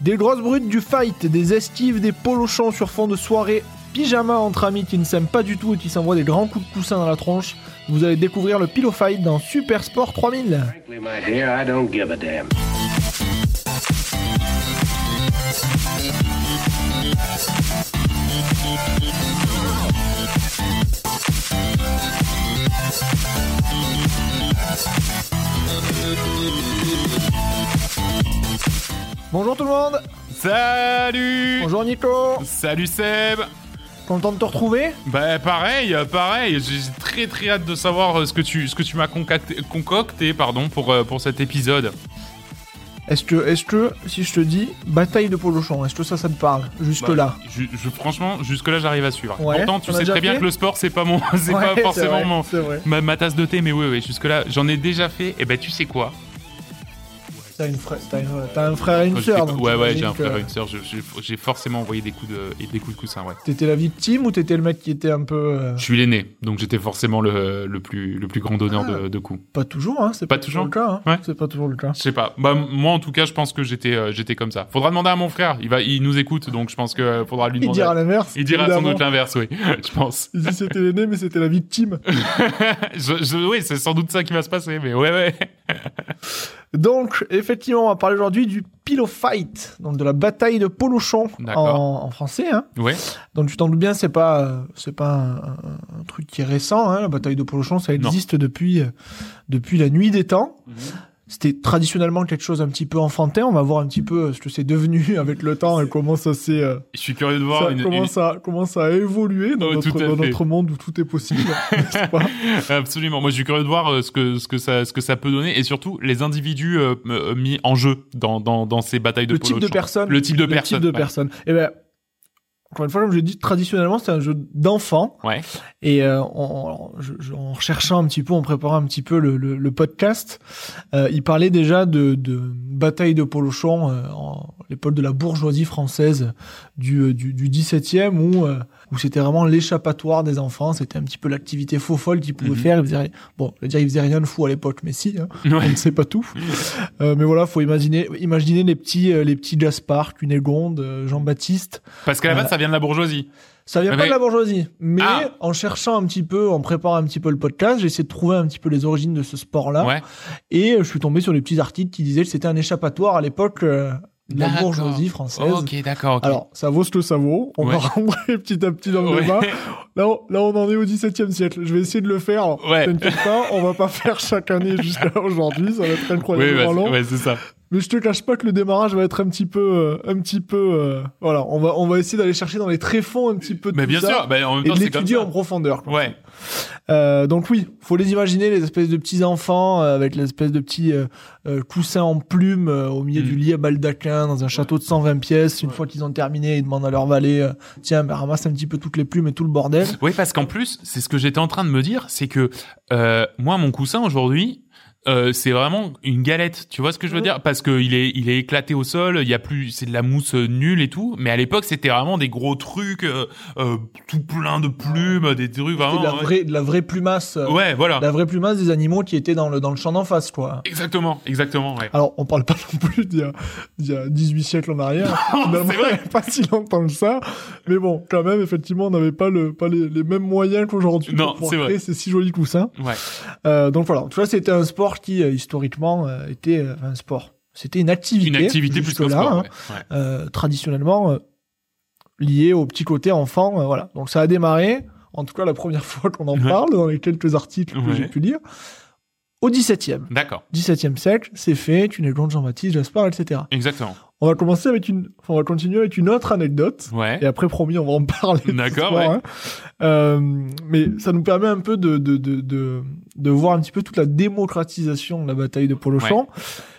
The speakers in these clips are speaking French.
Des grosses brutes du fight, des estives, des polochons sur fond de soirée, pyjama entre amis qui ne s'aiment pas du tout et qui s'envoient des grands coups de coussin dans la tronche. Vous allez découvrir le Pillow Fight dans Super Sport 3000. Bonjour tout le monde. Salut. Bonjour Nico. Salut Seb. Content de te retrouver. Bah pareil, pareil, j'ai très très hâte de savoir euh, ce que tu, ce que tu m'as concocté, concocté pardon, pour, euh, pour cet épisode. Est-ce que, est-ce que, si je te dis bataille de polochon, est-ce que ça, ça te parle Jusque-là Bah, je, je- franchement, jusque-là j'arrive à suivre. Ouais, Pourtant, tu sais très bien que le sport c'est pas mon, c'est Ouais, pas forcément vrai, mon, ma, ma tasse de thé, mais oui, oui, jusque-là j'en ai déjà fait. Et ben tu sais quoi? T'as, une frère- t'as, une- t'as un frère et une sœur. donc Ouais, ouais, j'ai un que frère et une sœur. je- je- J'ai forcément envoyé des coups de, et des coups de coussin, ouais. T'étais la victime ou t'étais le mec qui était un peu. euh, Je suis l'aîné, donc j'étais forcément le, le plus, le plus grand donneur Ah. de, de coups. Pas toujours, hein C'est Pas pas, toujours le cas. Hein. Ouais. C'est pas toujours le cas. Je sais pas. Bah moi en tout cas, je pense que j'étais euh, j'étais comme ça. Faudra demander à mon frère. Il va il nous écoute donc je pense que euh, faudra lui Il demander. dira l'inverse. Il dira sans évidemment. doute l'inverse, oui. je pense. Il dit c'était l'aîné, mais c'était la victime. je, je- oui, c'est sans doute ça qui va se passer, mais ouais ouais. Donc, effectivement, on va parler aujourd'hui du Pillow Fight, donc de la bataille de Polochon en, en français. Hein. Donc, tu t'en doutes bien, c'est pas, euh, c'est pas un, truc qui est récent. Hein. La bataille de Polochon, ça Non. existe depuis, euh, depuis la nuit des temps. C'était traditionnellement quelque chose un petit peu enfantin. On va voir un petit peu euh, ce que c'est devenu avec le temps et comment ça s'est, euh, Je suis curieux de voir ça, une, comment, une- ça, comment ça a évolué dans, Oh, notre, dans monde où tout est possible, pas? Absolument. Moi, je suis curieux de voir euh, ce que ce que ça ce que ça peut donner et surtout les individus euh, mis en jeu dans dans dans ces batailles de le type de personne. Le type de le personne. type de ouais. personne. Et ben, encore une fois, comme je l'ai dit, traditionnellement, c'est un jeu d'enfant. Ouais. Et euh, en, je- je- en recherchant un petit peu, en préparant un petit peu le, le, le podcast, euh, il parlait déjà de, de bataille de polochon euh, en l'époque de la bourgeoisie française du, euh, du, du 17e où, euh, où c'était vraiment l'échappatoire des enfants. C'était un petit peu l'activité faux folle qu'ils pouvaient Mhm. faire. Ils faisaient, bon, je veux dire, ils faisaient rien de fou à l'époque, mais si, hein, on ne sait pas tout. Euh, mais voilà, faut imaginer, imaginer les petits, les petits Gaspard, Cunégonde, Jean-Baptiste. Parce qu'à la base, ça vient de la bourgeoisie. Ça vient pas de la bourgeoisie, mais Ah. en cherchant un petit peu, en préparant un petit peu le podcast, j'ai essayé de trouver un petit peu les origines de ce sport-là, Ouais. et je suis tombé sur des petits articles qui disaient que c'était un échappatoire à l'époque euh, la bourgeoisie française. Ok, d'accord. ok. Alors, ça vaut ce que ça vaut. On va rentrer petit à petit dans le Ouais. débat. Là, on, là, on en est au XVIIe siècle. Je vais essayer de le faire. Ouais. T'inquiète pas, on va pas faire chaque année jusqu'à aujourd'hui. Ça va être Oui, incroyablement bah, long. ouais, c'est ça. Mais je te cache pas que le démarrage va être un petit peu, euh, un petit peu, euh, voilà. On va, on va essayer d'aller chercher dans les tréfonds un petit peu de Mais tout bien ça sûr, bah, en même et temps, comme l'étudier en profondeur. quoi. Ouais. Euh, donc oui, faut les imaginer les espèces de petits enfants euh, avec l'espèce de petits euh, euh, coussins en plumes euh, au milieu Mm. du lit à baldaquin dans un château de 120 pièces. Une fois qu'ils ont terminé, ils demandent à leur valet euh, tiens, bah, ramasse un petit peu toutes les plumes et tout le bordel. Oui, parce qu'en plus, c'est ce que j'étais en train de me dire, c'est que euh, moi, mon coussin aujourd'hui, euh, c'est vraiment une galette. Tu vois ce que je veux dire? Parce que il est, il est éclaté au sol. Il y a plus, c'est de la mousse euh, nulle et tout. Mais à l'époque, c'était vraiment des gros trucs, euh, euh, tout plein de plumes, des trucs vraiment. de la ouais. vraie, de la vraie plumasse, Ouais, voilà. la vraie plumasse des animaux qui étaient dans le dans le champ d'en face, quoi. Exactement, exactement. Ouais. Alors, on parle pas non plus d'il y y a 18 siècles en arrière. C'est vrai. pas si longtemps que ça. Mais bon, quand même, effectivement, on n'avait pas, le, pas les, les mêmes moyens qu'aujourd'hui pour vrai. créer ces si jolis coussins. Ouais. Donc voilà, tu vois, c'était un sport qui, euh, historiquement, euh, était euh, un sport. C'était une activité. Une activité plus qu'un sport. hein, ouais. Ouais. traditionnellement liée au petit côté enfant. voilà. Donc ça a démarré, en tout cas la première fois qu'on en parle, dans les quelques articles que j'ai pu lire, au 17e. D'accord. 17e siècle, c'est fait, tu n'es de Jean-Baptiste, Gaspard, etc. Exactement. On va commencer avec une, enfin, on va continuer avec une autre anecdote. Ouais. Et après, promis, on va en parler. D'accord, ouais. hein. Euh, mais ça nous permet un peu de, de, de, de, de voir un petit peu toute la démocratisation de la bataille de Polochon.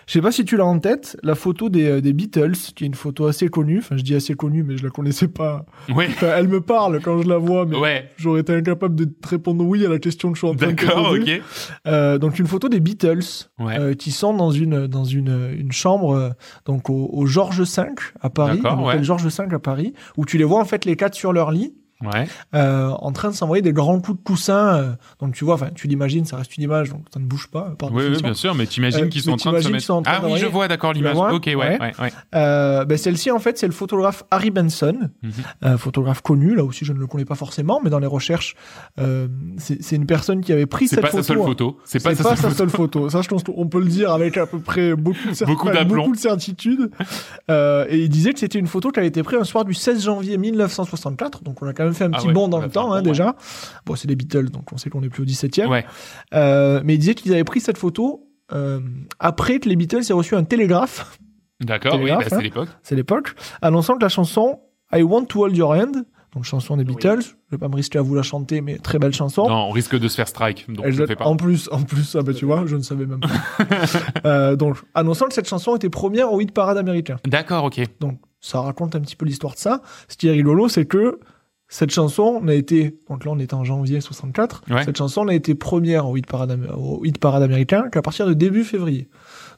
Je sais pas si tu l'as en tête, la photo des, euh, des Beatles, qui est une photo assez connue. Enfin, je dis assez connue, mais je la connaissais pas. Ouais. Enfin, elle me parle quand je la vois, mais Ouais. j'aurais été incapable de te répondre oui à la question que je suis en train de te D'accord, poser. ok. Euh, donc une photo des Beatles Ouais. euh, qui sont dans une dans une une chambre euh, donc au, au Georges V à Paris, D'accord, ouais. Georges V à Paris, où tu les vois en fait les quatre sur leur lit Ouais. euh, en train de s'envoyer des grands coups de coussin. euh, donc tu vois, enfin tu l'imagines, ça reste une image, donc ça ne bouge pas. Par Oui, oui, bien sûr, mais t'imagines Euh, qu'ils sont en train de se mettre. ah oui, je vois, d'accord, l'image. Ok, ouais, Ouais. ouais. Euh, ben celle-ci en fait c'est le photographe Harry Benson, Mhm. un photographe connu. Là aussi je ne le connais pas forcément, mais dans les recherches, euh, c'est une personne qui avait pris C'est cette pas photo. sa seule photo. C'est pas sa pas seule sa photo. seule photo. Ça, je pense qu'on peut le dire avec à peu près beaucoup de, Beaucoup beaucoup de certitude. Euh, et il disait que c'était une photo qui avait été prise un soir du 16 janvier 1964. Donc, on a quand même fait un Ah petit ouais, bond dans le temps, hein, déjà. Bon, c'est les Beatles, donc on sait qu'on est plus au 17e. Ouais. Euh, mais il disait qu'ils avaient pris cette photo euh, après que les Beatles aient reçu un télégraphe, D'accord, oui, bah, c'est hein. l'époque. c'est l'époque, annonçant que la chanson I Want to Hold Your Hand, donc chanson des Beatles, je vais pas me risquer à vous la chanter, mais très belle chanson. Non, on risque de se faire strike, donc je fais pas. En plus, en plus, ah bah tu vois, je ne savais même pas. Euh, donc, annonçant que cette chanson était première au hit parade américain. D'accord, ok. Donc, ça raconte un petit peu l'histoire de ça. Ce qui est rigolo, c'est que cette chanson n'a été, donc là on est en janvier 64, Ouais. cette chanson n'a été première au hit parade, am- au hit parade américain qu'à partir de début février.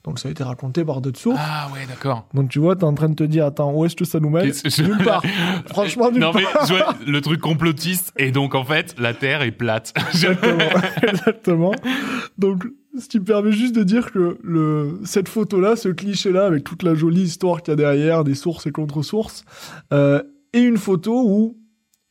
Donc ça a été raconté par d'autres sources. Ah ouais, d'accord. Donc tu vois, t'es en train de te dire, attends, où est-ce que ça nous mène Qu'est-ce- Nulle part. Franchement, nulle non, part. mais je vois le truc complotiste, et donc en fait, la Terre est plate. Exactement. Exactement. Donc, ce qui me permet juste de dire que le, cette photo-là, ce cliché-là, avec toute la jolie histoire qu'il y a derrière, des sources et contre-sources, euh, est une photo où,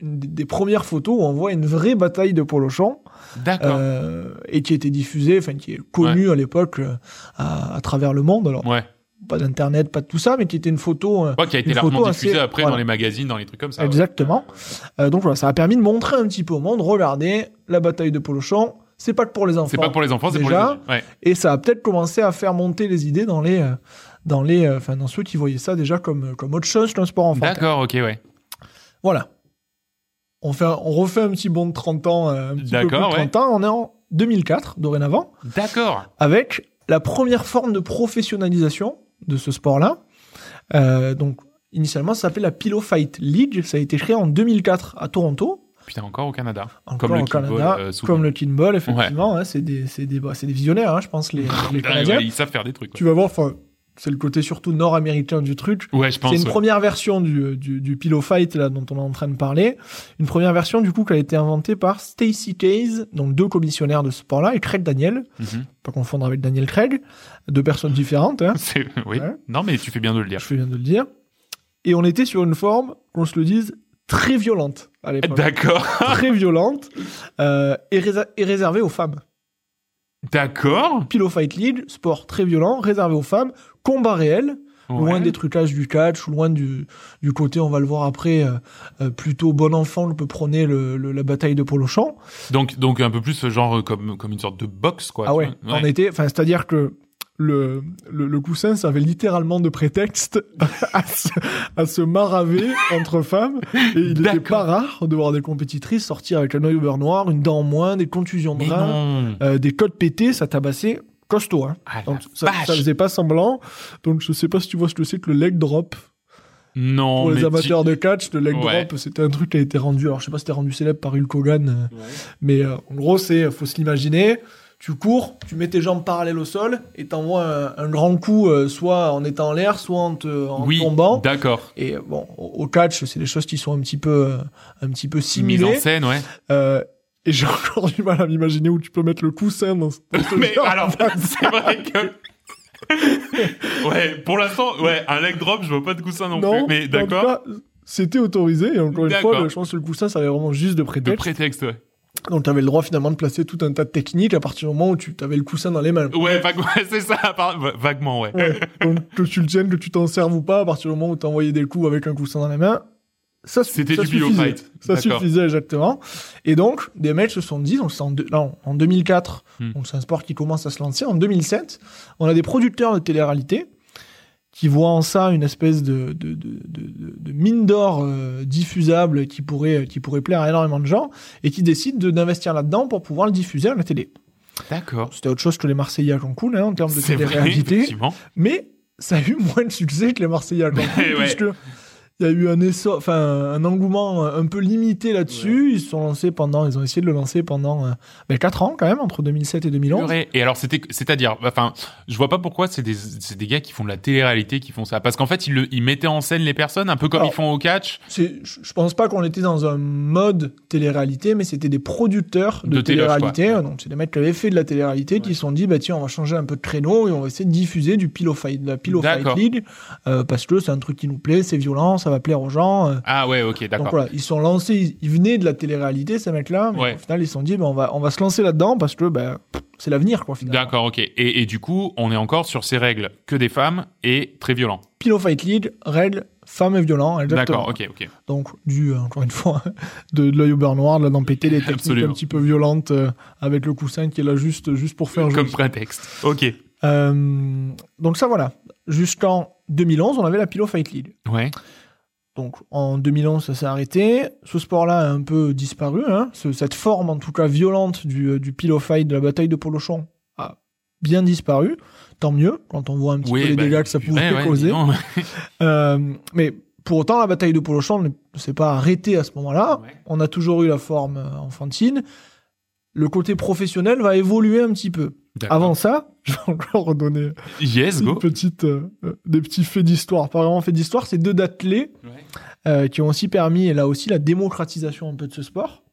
une des- premières photos où on voit une vraie bataille de polochon, D'accord. euh, et qui a été diffusée, enfin, qui est connue à l'époque euh, à, à travers le monde. Alors, ouais. pas d'internet, pas de tout ça, mais qui était une photo, euh, Ouais, qui a été largement photo diffusé assez- après voilà. dans les magazines, dans les trucs comme ça. Exactement. Euh, donc voilà, ça a permis de montrer un petit peu au monde, regardez, la bataille de Polochon, c'est pas que pour les enfants. C'est pas pour les enfants, c'est pour les adultes. Et ça a peut-être commencé à faire monter les idées dans les, dans les, enfin dans ceux qui voyaient ça déjà comme comme autre chose qu'un sport enfant. D'accord, ok, ouais. Voilà. On fait, un- on refait un petit bond de 30 ans, euh, un petit peu plus de D'accord, 30 ans. On est en 2004 dorénavant D'accord. avec la première forme de professionnalisation de ce sport-là. Euh, donc initialement, ça s'appelait la Pillow Fight League. Ça a été créé en 2004 à Toronto. Putain, encore au Canada. Encore Comme au Canada, euh, comme le kinball, effectivement, hein, c'est des, c'est des, bah, c'est des visionnaires, hein, je pense, les, Canadiens. ouais, ils savent faire des trucs. Tu vas voir, enfin, c'est le côté surtout nord-américain du truc. Ouais, je pense. C'est une ouais. première version du, du, du Pillow Fight là, dont on est en train de parler. Une première version du coup qui a été inventée par Stacy Case, donc deux commissionnaires de ce sport-là, et Craig Daniel, Mhm. pas confondre avec Daniel Craig, deux personnes différentes, hein, Oui. Ouais. Non, mais tu fais bien de le dire. je fais bien de le dire. Et on était sur une forme, qu'on se le dise, très violente à l'époque. D'accord. très violente euh, et, et réservée aux femmes. D'accord. Pillow Fight League, sport très violent, réservé aux femmes, combat réel, loin Ouais. des trucages du catch, loin du, du côté, on va le voir après, euh, euh, plutôt bon enfant peut prôner le, le- la bataille de Polochon. Donc, donc un peu plus genre euh, comme, comme une sorte de boxe, quoi. ah ouais, vois. on était, enfin, c'est-à-dire que le, le, le coussin servait littéralement de prétexte à se, à se maraver entre femmes. Et il n'était pas rare de voir des compétitrices sortir avec un œil au beurre noir, une dent en moins, des contusions de Mais rein, non. euh, des côtes pétées, ça tabassait costaud. Hein. Ah, Donc ça, ça faisait pas semblant. Donc je sais pas si tu vois ce que c'est que le leg drop. Non, Pour les mais amateurs tu- de catch, le leg Ouais. drop, c'était un truc qui a été rendu. Alors je sais pas si c'était rendu célèbre par Hulk Hogan, euh, mais euh, en gros c'est, faut se l'imaginer. Tu cours, tu mets tes jambes parallèles au sol et t'envoies un, un grand coup, euh, soit en étant en l'air, soit en, te, en Oui, tombant. d'accord. Et bon, au, au catch, c'est des choses qui sont un petit peu, euh, un petit peu Mise en scène, ouais. Euh, et j'ai encore du mal à m'imaginer où tu peux mettre le coussin dans, ce- Mais genre. alors, c'est vrai que. ouais, pour l'instant, ouais, un leg drop, je vois pas de coussin non, Non, plus. Mais d'accord. C'était autorisé, et encore une fois, je pense que le coussin, ça avait vraiment juste de De prétexte. prétexte, ouais. Donc, tu avais le droit finalement de placer tout un tas de techniques à partir du moment où tu avais le coussin dans les mains. Ouais, vague- ouais, c'est ça, par- va- vaguement, ouais. Ouais. Donc, que tu le tiennes, que tu t'en serves ou pas, à partir du moment où tu envoyais des coups avec un coussin dans les mains, ça, C'était du pillow suffisait. fight. Ça suffisait exactement. Et donc, des mecs se sont dit, en, deux- là, en 2004, Hmm. donc c'est un sport qui commence à se lancer. En 2007, on a des producteurs de télé-réalité qui voient en ça une espèce de, de, de, de, de- de mine d'or euh, diffusable qui pourrait, qui pourrait plaire à énormément de gens et qui décident de- d'investir là-dedans pour pouvoir le diffuser à la télé. D'accord. C'était autre chose que les Marseillais à Cancun hein, en termes de télé-réalité. Mais ça a eu moins de succès que les Marseillais à Cancun, Ouais. puisque il y a eu un essor, enfin un engouement un peu limité là-dessus. Ils se sont lancés pendant, ils ont essayé de le lancer pendant euh, ben, 4 ans quand même, entre 2007 et 2011. Purée. Et alors, c'était, c'est-à-dire, enfin, je vois pas pourquoi c'est des, c'est des gars qui font de la télé-réalité qui font ça. Parce qu'en fait, ils, le, ils mettaient en scène les personnes, un peu comme Alors, ils font au catch. C'est, je pense pas qu'on était dans un mode télé-réalité, mais c'était des producteurs de, De télé-réalité. Donc c'est des mecs qui avaient fait de la télé-réalité qui se sont dit, bah tiens, on va changer un peu de créneau et on va essayer de diffuser du Pillow Fight, de la Pillow Fight. League, euh, parce que c'est un truc qui nous plaît, c'est violent, ça va plaire aux gens. euh. Ah ouais, ok, Donc d'accord. voilà, ils sont lancés, ils, ils venaient de la télé-réalité, ces mecs-là, mais Ouais. au final, ils se sont dit, bah, on, va, on va se lancer là-dedans parce que bah, c'est l'avenir, quoi, finalement. D'accord, ok. Et, et du coup, on est encore sur ces règles que des femmes et très violent. Pillow Fight League, règles, femmes et violents, exactement. D'accord, ok, ok. Donc, du, euh, encore une fois, de, de l'œil au beurre noir, de là, d'empêter les techniques Absolument. un petit peu violentes euh, avec le coussin qui est là juste, juste pour faire Comme joli. prétexte. Ok. Euh, donc ça, voilà. Jusqu'en 2011, on avait la Pillow Fight League. Ouais. Donc en 2011, ça s'est arrêté. Ce sport-là a un peu disparu. Hein. Ce- cette forme, en tout cas violente, du, euh, du pillow fight, de la bataille de polochon, a bien disparu. Tant mieux, quand on voit un petit peu les bah, dégâts que ça pouvait ouais, causer. Euh, mais pour autant, la bataille de polochon ne s'est pas arrêtée à ce moment-là. Ouais. On a toujours eu la forme euh, enfantine. Le côté professionnel va évoluer un petit peu. Avant ça, je vais encore redonner Yes, une go. petite, euh, euh, des petits faits d'histoire. Pas vraiment faits d'histoire, c'est deux d'athlètes Ouais. euh, qui ont aussi permis, et là aussi, la démocratisation un peu de ce sport.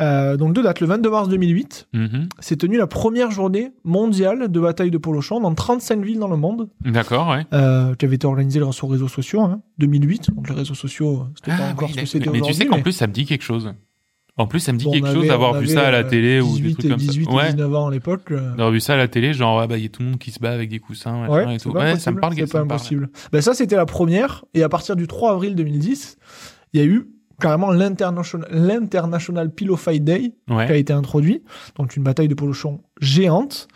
Euh, donc deux dates. Le 22 mars 2008, Mhm. s'est tenue la première journée mondiale de bataille de polochon dans 35 villes dans le monde, D'accord, ouais. euh, qui avait été organisée grâce aux réseaux sociaux. Hein, 2008, donc les réseaux sociaux, c'était pas Ah, encore oui, ce que c'était mais tu sais qu'en mais- plus, ça me dit quelque chose. En plus, ça me dit on quelque chose d'avoir vu ça à la euh, télé ou des 18 trucs et comme 18 ça. et Ouais. 19 ans à l'époque. euh, D'avoir vu ça à la télé, genre, ah bah, il y a tout le monde qui se bat avec des coussins, Ouais, et tout. Ouais, ça me parle, c'est pas impossible. Ben ça, c'était la première. Et à partir du 3 avril 2010, il y a eu carrément l'international, l'international Pillow Fight Day qui a été introduit. Donc une bataille de polochon géante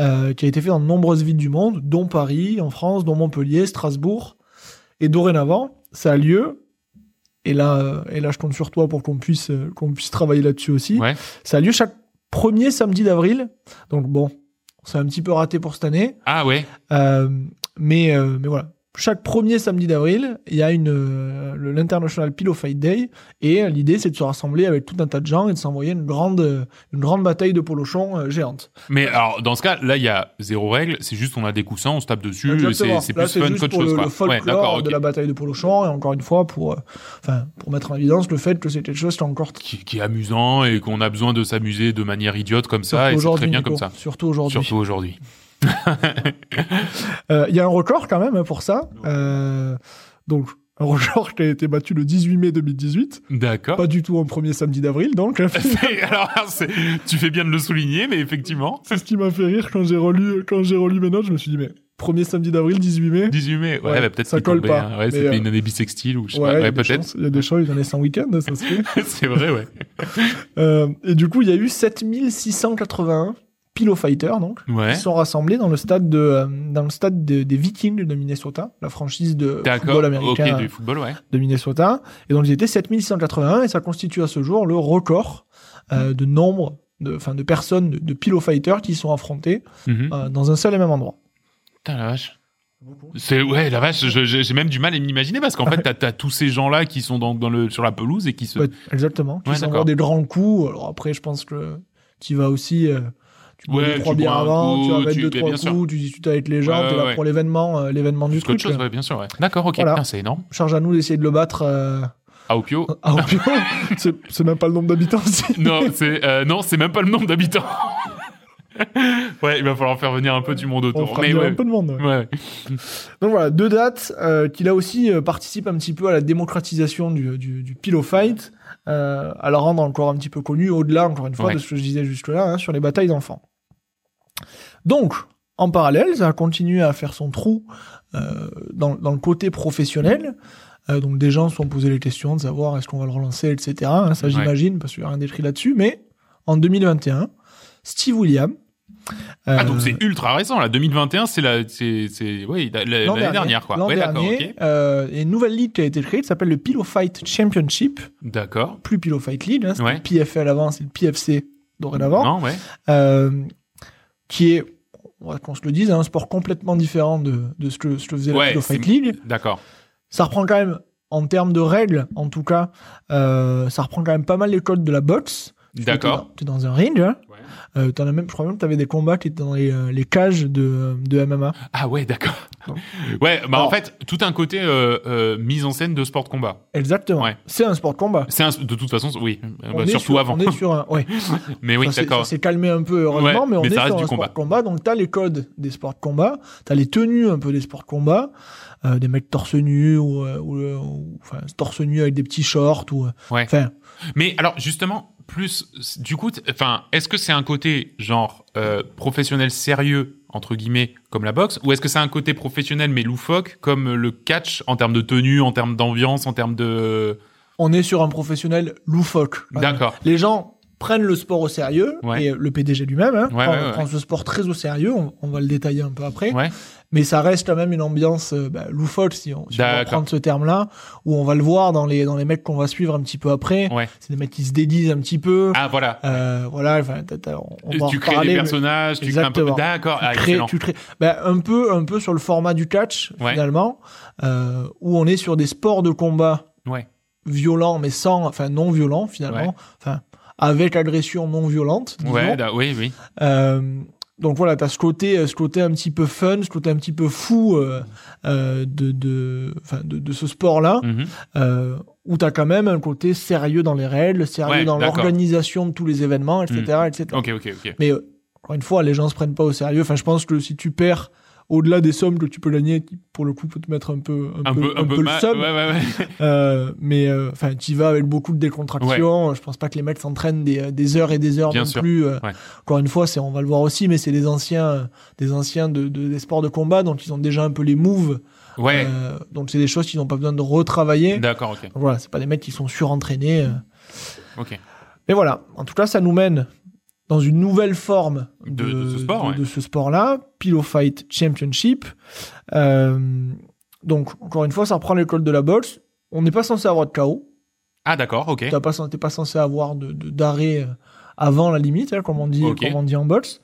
euh, qui a été faite dans de nombreuses villes du monde, dont Paris, en France, dont Montpellier, Strasbourg. Et dorénavant, ça a lieu. Et là, euh, et là, je compte sur toi pour qu'on puisse, euh, qu'on puisse travailler là-dessus aussi. Ouais. Ça a lieu chaque premier samedi d'avril. Donc bon, c'est un petit peu raté pour cette année. Ah ouais. Euh, mais, euh, mais voilà. Chaque premier samedi d'avril, il y a une, euh, l'International Pillow Fight Day. Et euh, l'idée, c'est de se rassembler avec tout un tas de gens et de s'envoyer une grande, euh, une grande bataille de polochon euh, géante. Mais alors, dans ce cas, là, il y a zéro règle. C'est juste, on a des coussins, on se tape dessus. C'est plus fun qu'autre chose, le, quoi. le folklore ouais, de la bataille de polochon. Et encore une fois, pour, euh, enfin, pour mettre en évidence le fait que c'est quelque chose qui est encore Qui, qui est amusant et qu'on a besoin de s'amuser de manière idiote comme ça. Et c'est très bien Nico. comme ça. Surtout aujourd'hui. Surtout aujourd'hui. Euh, Il y a un record quand même hein, pour ça. Euh, donc, un record qui a été battu le 18 mai 2018. D'accord. Pas du tout un premier samedi d'avril, donc. Alors, tu fais bien de le souligner, mais effectivement. C'est ce qui m'a fait rire quand j'ai relu, quand j'ai relu mes notes. Je me suis dit, mais premier samedi d'avril, 18 mai. 18 mai. Ouais, Ouais, bah, peut-être ça colle tombait, pas. hein. Ouais, c'était euh, une année bissextile ou je sais Ouais, pas. il y a Ouais, des peut-être. chances. Il y a des en aient sans week-end, ça se fait. c'est vrai, ouais. Euh, et du coup, il y a eu 7681 Pillow Fighters, donc, Ouais. qui sont rassemblés dans le stade, de, euh, dans le stade de- des Vikings de Minnesota, la franchise de football américain Ok, du football, ouais. de Minnesota. Et donc, ils étaient 7681 et ça constitue à ce jour le record euh, de nombre de, enfin, de personnes, de, de Pillow Fighters qui sont affrontés Mhm. euh, dans un seul et même endroit. Putain, la vache. C'est ouais la vache, j'ai même du mal à m'imaginer parce qu'en fait t'as as tous ces gens là qui sont dans, dans le sur la pelouse et qui se Ouais, exactement. Qui Ouais, des grands coups. Alors après, je pense que tu vas aussi. euh, tu bois Ouais, trois tu bières avant, tu vas mettre tu- deux, trois coups, tu discutes avec les gens, Ouais, là ouais. pour l'événement, euh, l'événement du truc. chose, bien sûr. D'accord, ok, Voilà. c'est énorme. Charge à nous d'essayer de le battre euh, À Opio à Opio. c'est même pas le nombre d'habitants aussi. Non, c'est euh, même pas le nombre d'habitants. ouais, il va falloir faire venir un peu du monde On autour. fera Mais ouais. un peu de monde. ouais. Ouais. Donc voilà, deux dates euh, qui là aussi euh, participent un petit peu à la démocratisation du, du, du pillow fight, euh, à la rendre encore un petit peu connue, au-delà, encore une fois, Ouais. de ce que je disais jusque-là, hein, sur les batailles d'enfants. Donc, en parallèle, ça a continué à faire son trou euh, dans, dans le côté professionnel. Euh, donc des gens se sont posé les questions de savoir est-ce qu'on va le relancer, etc. hein, ça Ouais. j'imagine, parce qu'il n'y a rien d'écrit là-dessus. Mais en 2021, Steve William... Ah euh, donc c'est ultra récent là, 2021, c'est la c'est c'est oui, la- la- L'an l'année dernière quoi. L'an Ouais, dernier, euh, une nouvelle ligue qui a été créée qui s'appelle le Pillow Fight Championship. D'accord. Plus Pillow Fight League, hein, c'était Ouais. le PFL avant, c'est le PFC dorénavant. Non, ouais. Euh, qui est, qu'on se le dise, un sport complètement différent de, de ce, que, ce que faisait la Ouais, Pillow c'est- Fight League. D'accord. Ça reprend quand même en termes de règles, en tout cas, euh, ça reprend quand même pas mal les codes de la boxe. D'accord. Tu es dans un ring. Hein. Euh, t'en as même, je crois même que tu avais des combats qui étaient dans les, euh, les cages de, de MMA. Ah ouais, d'accord. Ouais, bah en fait, tout un côté euh, euh, mise en scène de sport de combat. Exactement. Ouais. C'est un sport de combat. C'est un- de toute façon, oui, euh, On bah, est surtout sur- avant. On est sur un. Ouais. Mais oui, d'accord. s'est calmé un peu heureusement, Ouais, mais on mais est sur un du sport combat. de combat. Donc t'as les codes des sports de combat, t'as les tenues un peu des sports de combat, euh, des mecs torse nu ou, euh, ou, euh, ou- enfin torse nu avec des petits shorts ou. euh. Enfin, Mais alors justement, plus du coup, enfin, est-ce que c'est un côté genre euh, professionnel sérieux entre guillemets comme la boxe, ou est-ce que c'est un côté professionnel mais loufoque comme le catch en termes de tenue, en termes d'ambiance, en termes de on est sur un professionnel loufoque. D'accord. Les gens prennent le sport au sérieux Ouais. et le PDG lui-même hein, Ouais, prend, ouais, ouais. prend ce sport très au sérieux. On, on va le détailler un peu après. Mais ça reste quand même une ambiance euh, bah, loufoque si on, si on prendre ce terme-là où on va le voir dans les dans les mecs qu'on va suivre un petit peu après Ouais. c'est des mecs qui se dédisent un petit peu Ah voilà. euh, voilà enfin on va tu crées des mais personnages, tu crées un peu. Exactement. D'accord. Ah, tu crées, excellent. tu crées bah, un peu un peu sur le format du catch Ouais. finalement euh, où on est sur des sports de combat Ouais. violents mais sans enfin non violents finalement enfin avec agression non violente disons. Ouais. da- oui, oui. Euh, donc voilà, t'as ce côté, euh, ce côté un petit peu fun, ce côté un petit peu fou euh, euh, de, de, de, de ce sport-là, Mhm. euh, où t'as quand même un côté sérieux dans les règles, sérieux Ouais, dans l'organisation de tous les événements, etc., etc. Ok, ok, ok. Mais encore une fois, les gens se prennent pas au sérieux. Enfin, je pense que si tu perds au-delà des sommes que tu peux gagner, qui, pour le coup peut te mettre un peu, un, Un peu, un peu le. Ouais, ouais, ouais. Euh, mais euh, enfin, tu vas avec beaucoup de décontraction. Je pense pas que les mecs s'entraînent des, des heures et des heures Bien non sûr. plus. euh. Encore une fois, c'est on va le voir aussi, mais c'est des anciens, des anciens de, de- des sports de combat, donc ils ont déjà un peu les moves. Ouais. Euh, donc c'est des choses qu'ils n'ont pas besoin de retravailler. D'accord, ok. Donc voilà, c'est pas des mecs qui sont surentraînés. euh. Ok. Mais voilà, en tout cas, ça nous mène dans une nouvelle forme De- de ce sport, de, ouais. de sport-là, Pillow Fight Championship. Euh, donc encore une fois, ça reprend l'école de la boxe. On n'est pas censé avoir de KO. Ah d'accord, ok. T'as pas, t'es pas censé avoir de, de- d'arrêt euh, avant la limite, hein, comme on dit, Ok. comme on dit en boxe.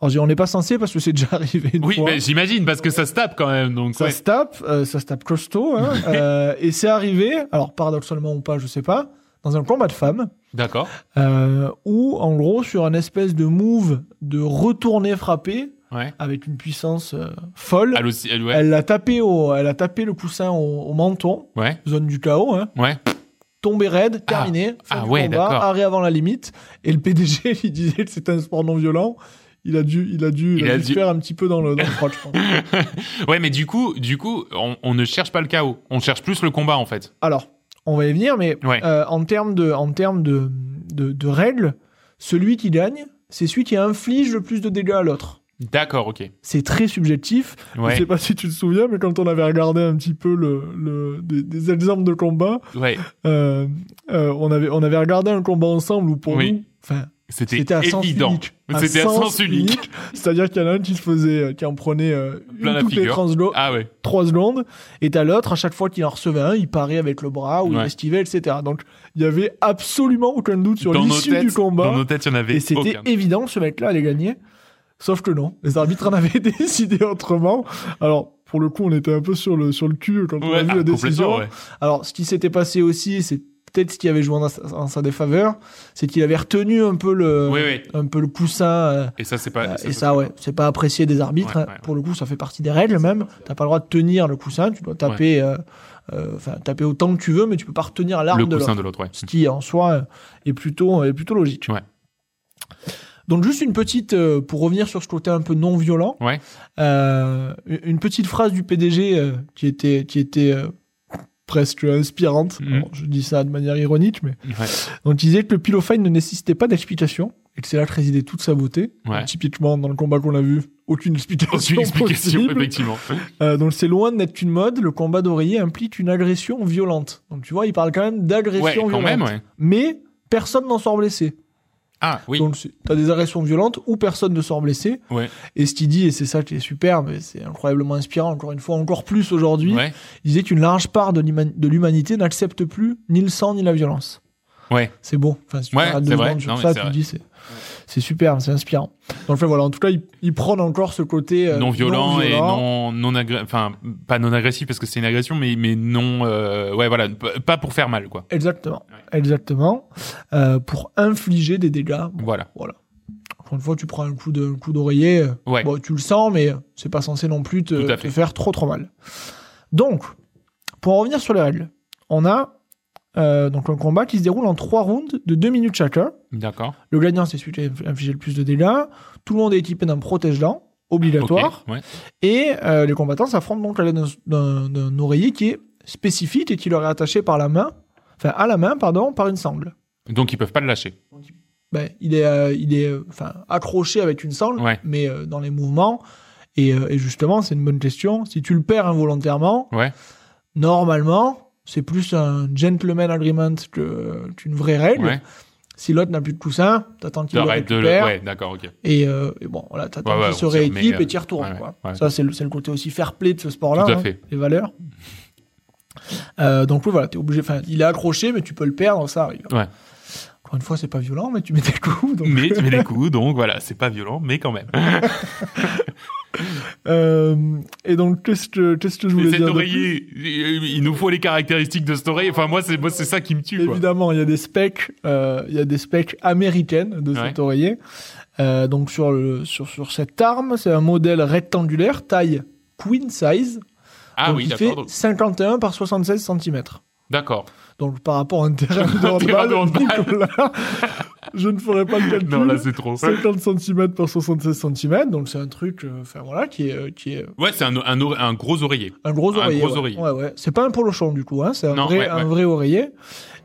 Alors, on n'est pas censé parce que c'est déjà arrivé une Oui, fois. mais j'imagine parce que ça se tape quand même, donc. Ça ouais. se tape, euh, ça se tape costaud, hein, euh, et c'est arrivé, alors paradoxalement ou pas, je sais pas, dans un combat de femmes, D'accord. euh, où en gros sur un espèce de move de retourner frapper Ouais. avec une puissance euh, folle, Elle aussi, elle, ouais. elle a tapé au, elle a tapé le coussin au, au menton, Ouais. zone du chaos, hein, Ouais. tombé raide, terminé, fin Ah du combat, d'accord. arrêt avant la limite, et le PDG il disait que c'était un sport non violent. Il a dû, il a dû, il Il a dû faire un petit peu dans le, dans le je pense. Ouais, mais du coup, du coup, on, on ne cherche pas le chaos. On cherche plus le combat en fait. Alors, on va y venir, mais Ouais. euh, en termes de, en termes de, de, de règles, celui qui gagne, c'est celui qui inflige le plus de dégâts à l'autre. D'accord, ok. C'est très subjectif. Je Ouais. sais pas si tu te souviens, mais quand on avait regardé un petit peu le, le, des, des exemples de combat, Ouais. euh, euh, on, avait, on avait regardé un combat ensemble où pour Oui. nous, enfin, C'était à évident. unique. C'était à sens unique. C'est-à-dire qu'il y en a un qui se faisait, euh, qui en prenait euh, Plein une toutes les figure. 30 secondes, Ah ouais. 3 secondes, et t'as l'autre, à chaque fois qu'il en recevait un, il parait avec le bras ou il esquivait, etc. Donc, il y avait absolument aucun doute sur l'issue du combat. dans nos têtes, il y en avait Et c'était évident, ce mec-là allait gagner. Sauf que non. Les arbitres en avaient décidé autrement. Alors, pour le coup, on était un peu sur le, sur le cul quand on a vu ah, la décision. Alors, ce qui s'était passé aussi, c'est peut-être ce qui avait joué en, sa- en sa défaveur, c'est qu'il avait retenu un peu le, Oui, oui. un peu le coussin, euh, Et ça, c'est pas. euh, et ça, ouais, c'est pas apprécié des arbitres. Ouais, hein. ouais. Pour le coup, ça fait partie des règles même. T'as pas le droit de tenir le coussin. Tu dois taper, euh, euh, enfin, taper autant que tu veux, mais tu peux pas retenir l'arme de l'autre ce qui en soi est plutôt, est plutôt logique. Donc juste une petite, euh, pour revenir sur ce côté un peu non violent, Ouais. euh, une petite phrase du PDG euh, qui était, qui était presque inspirante. Mhm. Bon, je dis ça de manière ironique, mais Ouais. donc il disait que le pilophane ne nécessitait pas d'explication et que c'est là que résidait toute sa beauté. Ouais. Typiquement dans le combat qu'on a vu, aucune explication. Aucune explication, possible. effectivement. Euh, donc c'est loin d'être une mode. Le combat d'oreiller implique une agression violente. Donc tu vois, il parle quand même d'agression Ouais, violente. même. Mais personne n'en sort blessé. Ah, oui. Donc, t'as des agressions violentes où personne ne sort blessé. Ouais. Et ce qu'il dit, et c'est ça qui est superbe, et c'est incroyablement inspirant, encore une fois, encore plus aujourd'hui, Ouais. il disait qu'une large part de l'huma- de l'humanité n'accepte plus ni le sang ni la violence. Ouais. C'est beau. Enfin, si tu Ouais, deux secondes sur Non, ça, tu vrai. dis c'est c'est super, c'est inspirant. Donc voilà, en tout cas, il, il prône encore ce côté euh, non violent et non non agré- enfin pas non agressif parce que c'est une agression mais mais non euh, ouais voilà pas pour faire mal quoi Exactement, exactement. Euh, pour infliger des dégâts. Voilà Voilà. Encore une fois, tu prends un coup de un coup d'oreiller. Ouais. Bon, tu le sens, mais c'est pas censé non plus te, te faire trop trop mal. Donc, pour en revenir sur les règles, on a euh, donc un combat qui se déroule en trois rounds de deux minutes chacun. d'accord Le gagnant, c'est celui qui a infligé le plus de dégâts. Tout le monde est équipé d'un protège-dents obligatoire. Ouais. Et euh, les combattants s'affrontent donc à l'aide d'un- oreiller qui est spécifique et qui leur est attaché par la main, enfin à la main, pardon, par une sangle. donc ils peuvent pas le lâcher Ben, il est, euh, il est enfin, accroché avec une sangle, Ouais. mais euh, dans les mouvements. Et, et justement, c'est une bonne question. Si tu le perds involontairement, ouais normalement, c'est plus un gentleman agreement que- qu'une vraie règle. ouais Si l'autre n'a plus de coussin, t'attends qu'il le de le récupère. ouais d'accord ok Et, euh, et bon, voilà, t'attends Ouais, ouais, qu'il se rééquipe euh, et t'y retournes. quoi. Ça, c'est le, côté aussi fair play de ce sport-là, hein, les valeurs. Euh, donc oui, voilà, t'es obligé. Enfin, il est accroché, mais tu peux le perdre, ça arrive. Ouais. Encore une fois, c'est pas violent, mais tu mets des coups. Donc... mais tu mets des coups donc voilà c'est pas violent mais quand même Euh, et donc, qu'est-ce que, qu'est-ce que je Et voulais cet dire oreiller il nous faut les caractéristiques de cet oreiller enfin moi c'est moi c'est ça qui me tue quoi Évidemment, il y a des specs, euh, il y a des specs américaines de Ouais. cet oreiller. Euh, donc sur le sur sur cette arme, c'est un modèle rectangulaire, taille queen size. ah donc oui il fait donc- 51 par 76 cm. d'accord Donc par rapport à un terrain de handball, je ne ferai pas le calcul. non là c'est trop 50 cm par 76 cm, donc c'est un truc, euh, enfin voilà, qui est, euh, qui est ouais c'est un, un, un gros oreiller un gros Un oreiller. gros ouais. oreiller. Ouais, ouais. C'est pas un polochon du coup, hein, c'est un, Non, vrai, ouais, un vrai oreiller,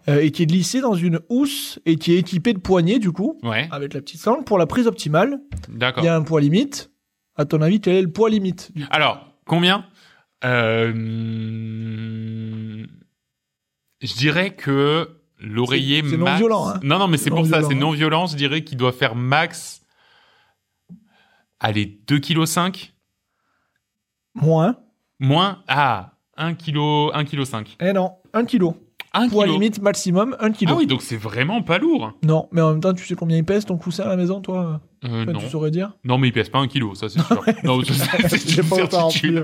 euh, et qui est glissé dans une housse et qui est équipé de poignées du coup, ouais avec la petite sangle pour la prise optimale. d'accord Il y a un poids limite. À ton avis, quel est le poids limite Alors, combien? Euh, Je dirais que l'oreiller C'est- c'est non max... violent, hein. Non, non, mais c'est pour ça, Non-violent, c'est hein. non violent. Je dirais qu'il doit faire max... Allez, 2,5 kg Moins. Moins... Ah, 1 kg, 1 kg 5. Eh non, 1 kg. 1 Poids kg. limite maximum, 1 kg. Ah oui, donc c'est vraiment pas lourd. Non, mais en même temps, tu sais combien il pèse ton coussin à la maison, toi? Euh, non. Tu saurais dire non, mais il pèse pas 1 kg, ça c'est sûr. non, J'ai pas. Et puis,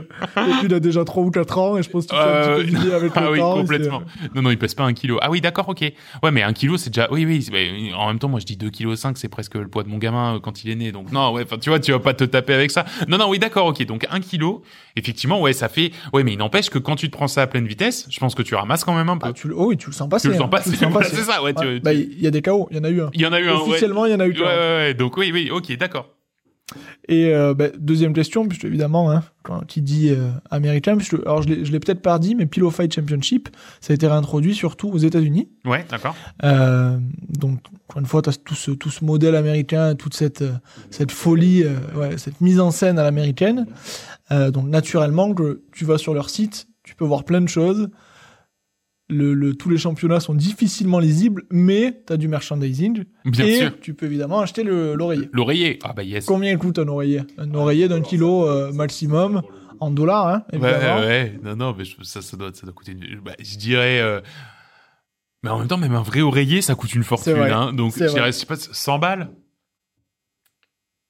il a déjà 3 ou 4 ans, et je pense que tu fais un Euh, petit vider avec ah le oui, temps. complètement. Non, non, il pèse pas un kilo. Ah oui, d'accord, ok. Ouais, mais un kilo, c'est déjà. Oui, oui. En même temps, moi, je dis 2 kg 5, c'est presque le poids de mon gamin euh, quand il est né. Donc non, ouais. Tu vois, tu vas pas te taper avec ça. Non, non, oui, d'accord, ok. Donc un kilo, effectivement, ouais, ça fait. Ouais, mais il n'empêche que quand tu te prends ça à pleine vitesse, je pense que tu ramasses quand même un peu. Ah, tu. Oh oui, tu le sens passer. tu le hein. sens passer. Voilà, passer. c'est ça, ouais. Bah, il y a des KO, il y en a eu un. Il y en a eu un. Officiellement, il y en a eu Ouais, qu'un. ouais, ouais. Donc oui, oui, ok, d'accord. Et euh, bah, deuxième question, puisque évidemment, hein, quand qui dit euh, américain, puisque, alors je l'ai peut-être pas dit, mais Pillow Fight Championship, ça a été réintroduit surtout aux États-Unis. Ouais, d'accord. Euh, donc, encore une fois, tu as tout ce, tout ce modèle américain, toute cette, cette folie, ouais, cette mise en scène à l'américaine. Donc, naturellement, que tu vas sur leur site, tu peux voir plein de choses. Le, le- tous les championnats sont difficilement lisibles, mais tu as du merchandising. Bien et sûr. tu peux évidemment acheter le- l'oreiller. L'oreiller. Ah bah yes. Combien coûte un oreiller? Un oreiller d'un kilo euh, maximum, en dollars, hein, Ouais, évidemment. ouais, non, non, mais je- ça, ça doit, ça doit coûter. Une... bah, je dirais. euh, Mais en même temps, même un vrai oreiller, ça coûte une fortune. vrai, Hein, donc, c'est je dirais, je sais pas, 100 balles?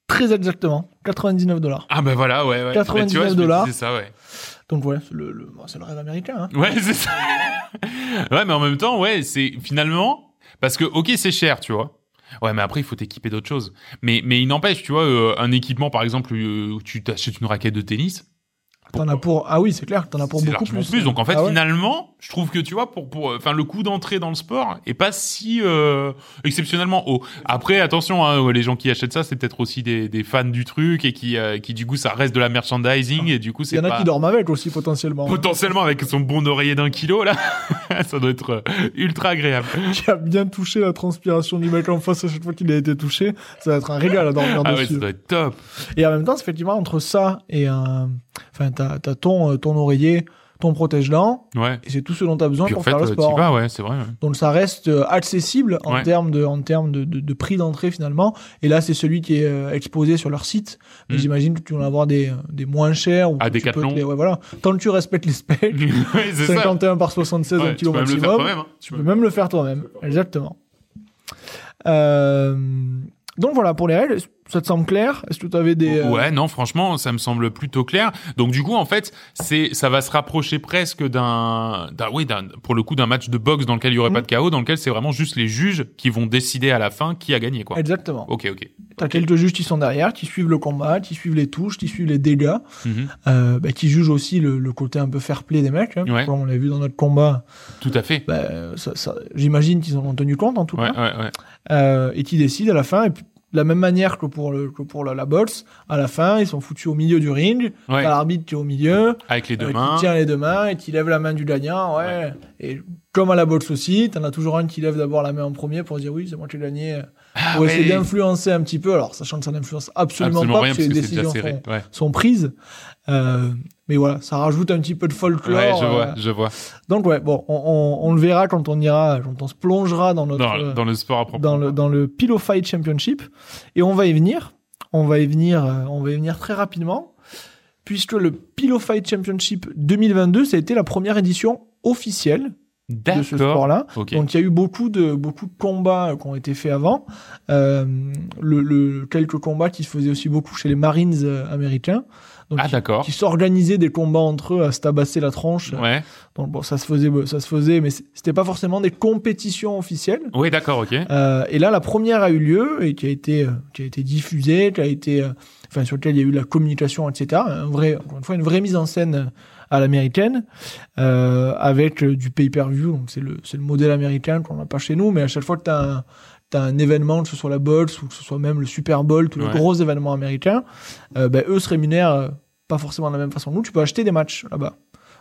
Très exactement, 99 dollars. Ah bah voilà, ouais, ouais. 99 Bah, tu vois, je me dollars. disais ça, ouais. Donc ouais, c'est le, le- rêve américain. Hein. Ouais, c'est ça. ouais, mais en même temps, ouais, c'est finalement parce que ok, c'est cher, tu vois. Ouais, mais après, il faut t'équiper d'autres choses. Mais mais il n'empêche, tu vois, euh, un équipement, par exemple, euh, tu t'achètes une raquette de tennis. T'en as pour ah oui c'est clair t'en as pour beaucoup largement plus. Donc en fait, Ah ouais. finalement, je trouve que tu vois, pour pour, enfin, le coût d'entrée dans le sport est pas si euh, exceptionnellement haut. Après, attention, hein, les gens qui achètent ça, c'est peut-être aussi des, des fans du truc et qui euh, qui du coup, ça reste de la merchandising et du coup, Il c'est y en a pas qui dorment avec aussi potentiellement. potentiellement avec son bon oreiller d'un kilo là, ça doit être euh, ultra agréable. qui a bien touché la transpiration du mec en face à chaque fois qu'il a été touché. Ça va être un régal à dormir Ah ouais, dessus. ça doit être top. Et en même temps, effectivement entre ça et un, enfin t'as t'as ton euh, ton oreiller, ton protège-dents Ouais. et c'est tout ce dont t'as besoin Puis en pour fait, faire le euh, sport. vas, ouais, c'est vrai. ouais. Donc ça reste euh, accessible en termes de en termes de, de, de prix d'entrée finalement. Et là, c'est celui qui est exposé sur leur site. Mais Mm. J'imagine que tu vas en avoir des, des moins chers. Ou Ah, tu te les- ouais, voilà. Tant que tu respectes les specs, ouais, c'est ça. 51 par 76 Ouais, un tu kilo maximum. hein. Tu peux même le faire toi-même. Exactement. Euh, donc voilà pour les règles. Ça te semble clair? Est-ce que tu avais des euh, Ouais, non, franchement, ça me semble plutôt clair. Donc du coup, en fait, c'est ça va se rapprocher presque d'un, oui, pour le coup d'un match de boxe dans lequel il y aurait Mhm. pas de chaos, dans lequel c'est vraiment juste les juges qui vont décider à la fin qui a gagné, quoi. Exactement. Ok, ok. T'as quelques juges qui sont derrière, qui suivent le combat, qui suivent les touches, qui suivent les dégâts, Mhm. euh, bah, qui jugent aussi le, le côté un peu fair play des mecs. Hein, Ouais. Comme on l'a vu dans notre combat, Tout à fait. bah, ça, ça- j'imagine qu'ils en ont tenu compte en tout Ouais, cas, ouais, ouais. euh, et qui décident à la fin. Et puis, de la même manière que pour, le, que pour la, la boxe, à la fin, ils sont foutus au milieu du ring. Ouais. T'as l'arbitre qui est au milieu, Avec les deux euh, mains. qui tient les deux mains et qui lève la main du gagnant. Ouais. Et comme à la boxe aussi, t'en as toujours un qui lève d'abord la main en premier pour dire oui, c'est moi qui ai gagné. Ah pour essayer ouais. d'influencer un petit peu. Alors, sachant que ça n'influence absolument, Absolument pas, rien parce que les décisions serré. sont, Ouais. sont prises. Euh, mais voilà, ça rajoute un petit peu de folklore. Ouais, je euh, vois, je vois. donc ouais, bon, on, on, on le verra quand on ira, quand on se plongera dans notre Dans, dans le sport à proprement. dans le dans le Pillow Fight Championship et on va y venir. On va y venir, euh, on va y venir très rapidement puisque le Pillow Fight Championship 2022, ça a été la première édition officielle de ce D'accord. sport-là. Donc il y a eu beaucoup de beaucoup de combats euh, qui ont été faits avant. Euh, le, le- quelques combats qui se faisaient aussi beaucoup chez les Marines euh, américains. Donc Ah d'accord. qui s'organisaient des combats entre eux à se tabasser la tronche. Ouais. Donc bon, ça se faisait, ça se faisait, mais c'était pas forcément des compétitions officielles. Oui, d'accord, ok. Euh, et là, la première a eu lieu et qui a été, qui a été diffusée, qui a été, enfin sur lequel il y a eu la communication, etc. Un vrai, encore une fois, une vraie mise en scène à l'américaine euh, avec euh, du pay-per-view. Donc c'est le, c'est le modèle américain qu'on n'a pas chez nous, mais à chaque fois que t'as un, t'as un événement, que ce soit la boxe ou que ce soit même le Super Bowl, tous les Ouais. gros événements américains, euh, ben, eux se rémunèrent euh, pas forcément de la même façon que nous. Tu peux acheter des matchs là-bas.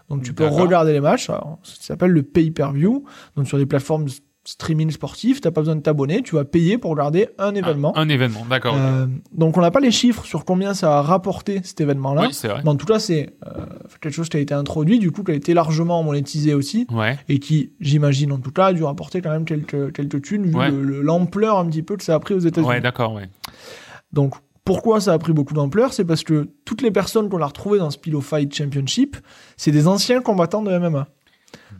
Donc tu peux D'accord. regarder les matchs. Alors, ça s'appelle le pay-per-view. Donc sur des plateformes streaming sportif, t'as pas besoin de t'abonner, tu vas payer pour regarder un événement. Un, un événement, d'accord. Euh, donc on n'a pas les chiffres sur combien ça a rapporté cet événement-là. Oui, c'est vrai. Mais en tout cas, c'est euh, quelque chose qui a été introduit, du coup, qui a été largement monétisé aussi, Ouais. et qui, j'imagine en tout cas, a dû rapporter quand même quelques, quelques thunes, vu Ouais. l'ampleur un petit peu que ça a pris aux États-Unis. Ouais, d'accord, ouais. Donc, pourquoi ça a pris beaucoup d'ampleur? C'est parce que toutes les personnes qu'on a retrouvées dans ce Pillow Fight Championship, c'est des anciens combattants de MMA.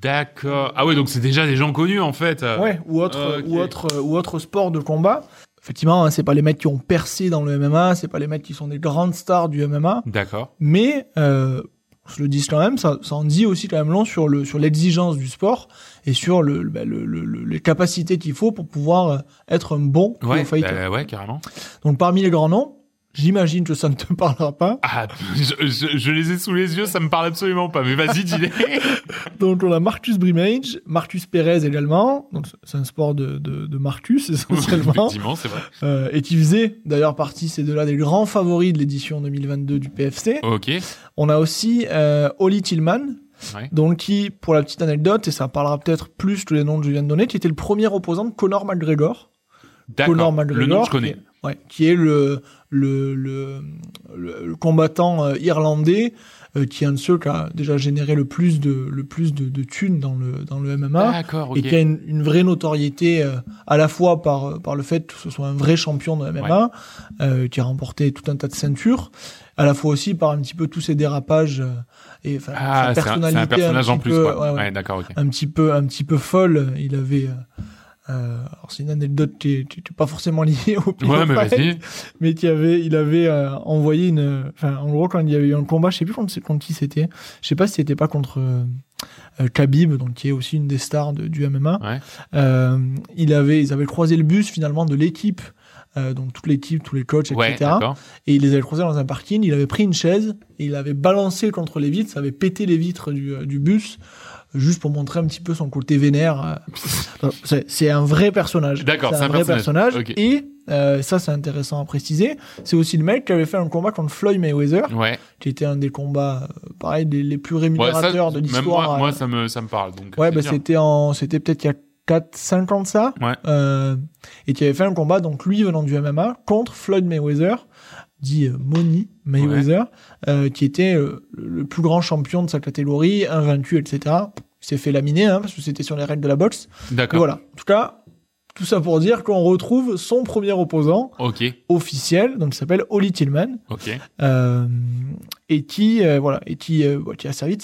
D'accord. Ah ouais, donc c'est déjà des gens connus en fait. Ouais, ou autre, Ah, ou autre, ou autre sport de combat. Effectivement, hein, c'est pas les mecs qui ont percé dans le MMA, c'est pas les mecs qui sont des grandes stars du MMA, D'accord. mais euh, je le dis quand même, ça, ça en dit aussi quand même long sur le sur l'exigence du sport et sur le, le- bah, le- le- le- les capacités qu'il faut pour pouvoir être un bon Ouais, fighter. bah, ouais, carrément. Donc parmi les grands noms, j'imagine que ça ne te parlera pas. Ah, je, je- je les ai sous les yeux, ça me parle absolument pas. Mais vas-y, dis-les. Donc on a Marcus Brimage, Marcus Perez également. Donc c'est un sport de, de, de Marcus essentiellement. Effectivement, c'est vrai. Euh, et qui faisait d'ailleurs partie, ces deux-là, des grands favoris de l'édition 2022 du PFC. Ok. On a aussi euh, Oli Tillman, Ouais. donc qui, pour la petite anecdote, et ça parlera peut-être plus que les noms que je viens de donner, qui était le premier opposant de Conor McGregor. Conor. McGregor, Le nom, je qui connais. est, ouais, qui est le, le, le, le- le combattant euh, irlandais, euh, qui est un de ceux qui a déjà généré le plus de, le plus de, de thunes dans le, dans le MMA. D'accord, ok. et qui a une, une vraie notoriété euh, à la fois par par le fait que ce soit un vrai champion de MMA euh, qui a remporté tout un tas de ceintures à la fois aussi par un petit peu tous ses dérapages euh, et enfin Ah, sa un, personnalité un petit en plus, peu, ouais, Ouais, ouais, d'accord, ok. un petit peu un petit peu folle il avait euh, alors c'est une anecdote qui est, qui est pas forcément liée au Pillow Ouais, mais mais qui avait, il avait euh, envoyé une, enfin, en gros, quand il y avait eu un combat, je sais plus contre, contre qui c'était, je sais pas si c'était pas contre euh, euh, Khabib, donc qui est aussi une des stars de- du MMA. Ouais. Euh, il avait, ils avaient croisé le bus finalement de l'équipe, donc toute l'équipe, tous les coachs, Ouais, etc. Et il les avait croisés dans un parking. Il avait pris une chaise et il avait balancé contre les vitres, ça avait pété les vitres du, du bus. Juste pour montrer un petit peu son côté vénère. euh. C'est un vrai personnage. D'accord, c'est un, vrai personnage. Et euh, ça, c'est intéressant à préciser. C'est aussi le mec qui avait fait un combat contre Floyd Mayweather, Ouais. qui était un des combats, euh, pareil, des, les plus Ouais, rémunérateurs ça, de l'histoire. moi, moi, ça me, ça me parle. Donc, ouais, bah, c'était en, c'était peut-être il y a 4, 5 ans de ça. Ouais. Euh, et qui avait fait un combat, donc lui venant du MMA, contre Floyd Mayweather, dit euh, Money Mayweather, euh, qui était euh, le plus grand champion de sa catégorie, invaincu, etc. Il s'est fait laminer, hein, parce que c'était sur les règles de la boxe. D'accord. voilà. En tout cas, tout ça pour dire qu'on retrouve son premier opposant officiel, donc il s'appelle Oli Tillman, euh, et qui, voilà, et qui, bon, qui a servi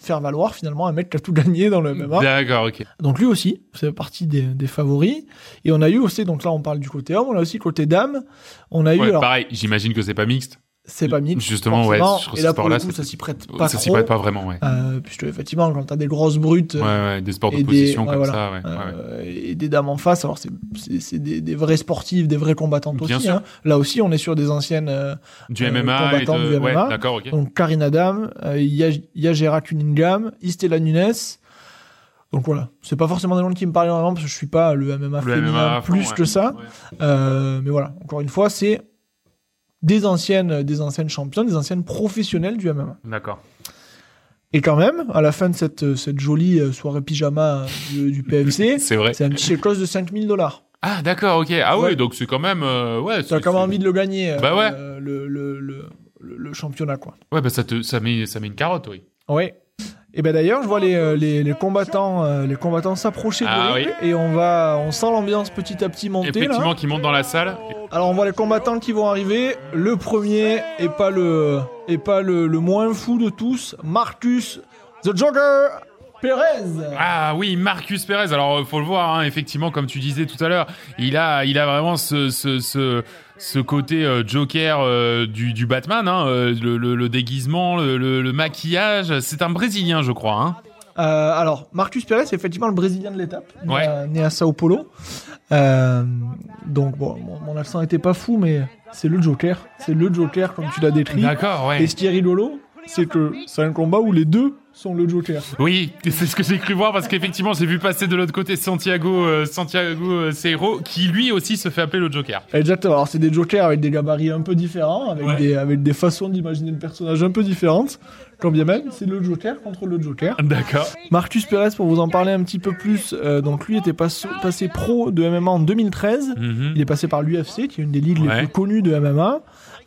faire valoir finalement un mec qui a tout gagné dans le MMA. D'accord, ok. Donc lui aussi, c'est partie des, des favoris. Et on a eu aussi, donc là on parle du côté homme, on a aussi côté dame. On a eu, alors pareil, j'imagine que c'est pas mixte. C'est pas mixte. Justement, ouais, sur Et là pour le coup, ça s'y prête pas ça s'y prête pas vraiment, ouais. Euh, puisque effectivement, quand t'as des grosses brutes Ouais, ouais, des sports et des- d'opposition ouais, comme voilà. ça, ouais. euh, et des dames en face, alors c'est des, des vrais sportifs, des vrais combattantes Bien aussi. hein. Là aussi, on est sur des anciennes. euh, Du euh, MMA et de... du MMA. d'accord, ok. Donc Karina Dam, euh, Yaj- Yajera Cunningham, Istela Nunes. Donc voilà, c'est pas forcément des noms qui me parlent énormément parce que je suis pas le MMA Le féminin MMA plus que ça. Euh, mais voilà, encore une fois, c'est des anciennes, des anciennes championnes, des anciennes professionnelles du MMA. D'accord. Et quand même, à la fin de cette, cette jolie euh, soirée pyjama euh, du, du PFC, C'est vrai. c'est un petit chèque de 5000 dollars. Ah, d'accord, ok. Ah ouais, Ouais. donc c'est quand même... euh, ouais, T'as quand même envie de le gagner, Bah ouais. euh, le, le, le, le- le championnat, quoi. Ouais, bah ça, te, ça, met, ça met une carotte, oui. Oui. Et ben d'ailleurs, je vois les, euh, les, les combattants, euh, les combattants s'approcher de Ah ring et on va, on sent l'ambiance petit à petit monter Effectivement, là. qui monte dans la salle. Alors on voit les combattants qui vont arriver. Le premier et pas le, et pas le, le moins fou de tous, Marcus the Joker Perez. Ah oui, Marcus Perez. Alors, euh, faut le voir, hein, effectivement, comme tu disais tout à l'heure, il a, il a vraiment ce, ce, ce, ce côté euh, Joker euh, du, du Batman, hein, euh, le, le, le déguisement, le, maquillage. C'est un Brésilien, je crois. Hein. Euh, alors Marcus Perez, c'est effectivement le Brésilien de l'étape, né, Ouais. à, né à Sao Paulo. Euh, donc bon, mon, mon accent était pas fou, mais c'est le Joker, c'est le Joker comme tu l'as décrit. D'accord, ouais. Et rigolo, c'est que c'est un combat où les deux sont le Joker. Oui, c'est ce que j'ai cru voir parce qu'effectivement, j'ai vu passer de l'autre côté Santiago, euh, Santiago euh, Cerro, qui lui aussi se fait appeler le Joker. Exactement. Alors c'est des Jokers avec des gabarits un peu différents, avec Ouais. des avec des façons d'imaginer le personnage un peu différentes. Quand bien même, c'est le Joker contre le Joker. D'accord. Marcus Perez, pour vous en parler un petit peu plus, euh, donc lui était pas- passé pro de MMA en 2013. Mhm. Il est passé par l'UFC, qui est une des ligues les plus connues de MMA,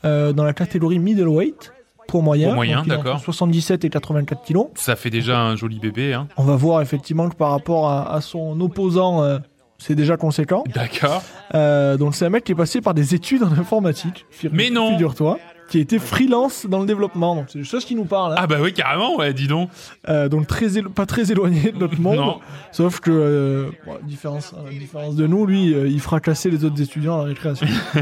euh, dans la catégorie middleweight, pour moyen. Pour moyen, d'accord. entre 77 et 84 kilos. Ça fait déjà un joli bébé, hein. On va voir effectivement que par rapport à, à son opposant, euh, c'est déjà conséquent. D'accord. Euh, donc c'est un mec qui est passé par des études en informatique. Mais non. Figure-toi. Qui a été freelance dans le développement. Donc c'est des choses qui nous parlent. hein. Ah bah oui, carrément, ouais, dis donc. Euh, donc très élo- pas très éloigné de notre monde. Non. Sauf que, euh, bon, différence, différence de nous, lui, il fera casser les autres étudiants à la récréation.